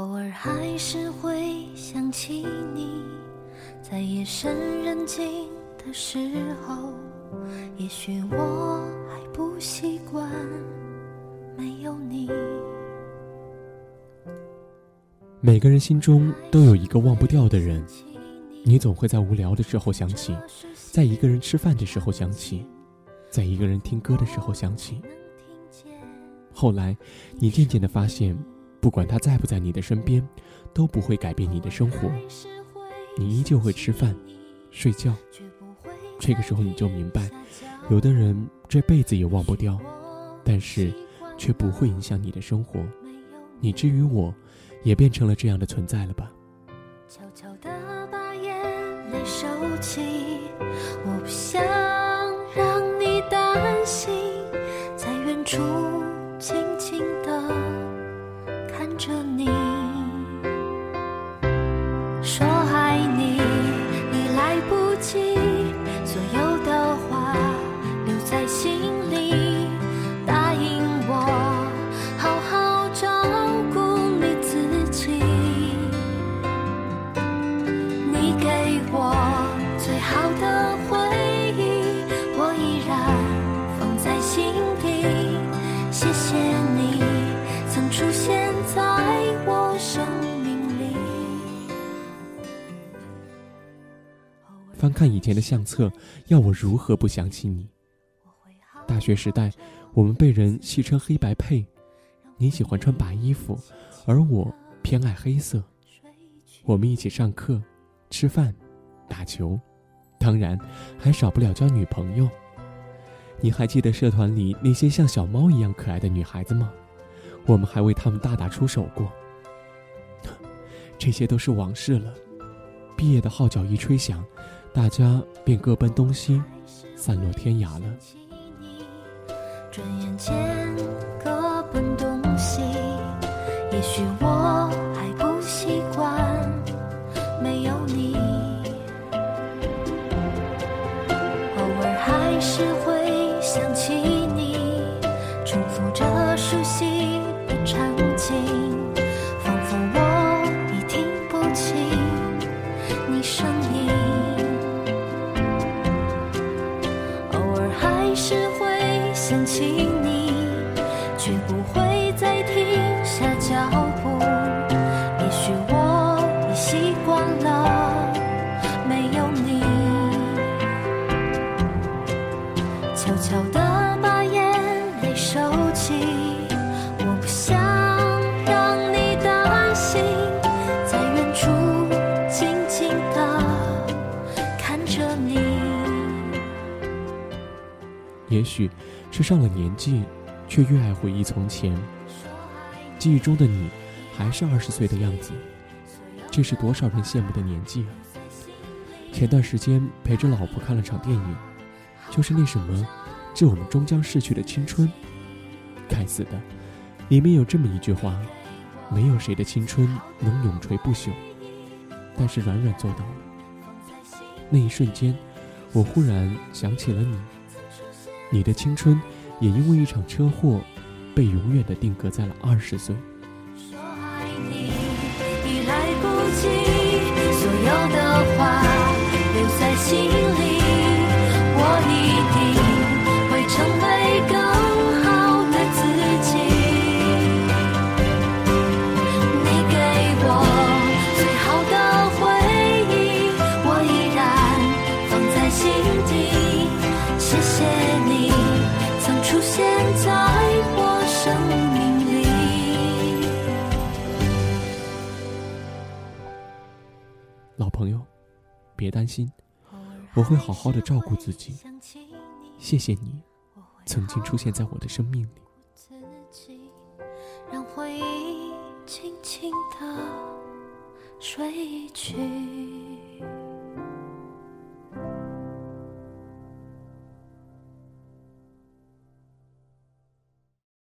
偶尔还是会想起你，在夜深人静的时候，也许我还不习惯没有你。每个人心中都有一个忘不掉的人。你总会在无聊的时候想起，在一个人吃饭的时候想起，在一个人听歌的时候想起。后来，你渐渐的发现，不管他在不在你的身边，都不会改变你的生活。你依旧会吃饭、睡觉。这个时候，你就明白，有的人这辈子也忘不掉，但是却不会影响你的生活。你至于我，也变成了这样的存在了吧？悄悄的。收起，我不想让你担心，在远处所有翻看以前的相册，要我如何不想起你？大学时代，我们被人戏称“黑白配”，你喜欢穿白衣服，而我偏爱黑色。我们一起上课、吃饭、打球。当然，还少不了交女朋友。你还记得社团里那些像小猫一样可爱的女孩子吗？我们还为她们大打出手过。这些都是往事了。毕业的号角一吹响，大家便各奔东西，散落天涯了。转眼间各奔东西，也许我还不习惯没有你。偶尔还是会想起你。偶尔还是会想起你，却不会再停下脚步。也许我已习惯了没有你。悄悄地看着你。也许是上了年纪，却越爱回忆从前。记忆中的你，还是二十岁的样子，这是多少人羡慕的年纪啊！前段时间陪着老婆看了场电影，就是那什么。致我们终将逝去的青春，该死的，里面有这么一句话：没有谁的青春能永垂不朽，但是软软做到了。那一瞬间，我忽然想起了你，你的青春也因为一场车祸，被永远的定格在了二十岁。说爱你已来不及，所有的话留在心里，别担心，我会好好的照顾自己。谢谢你。曾经出现在我的生命里。让回忆轻轻地睡去。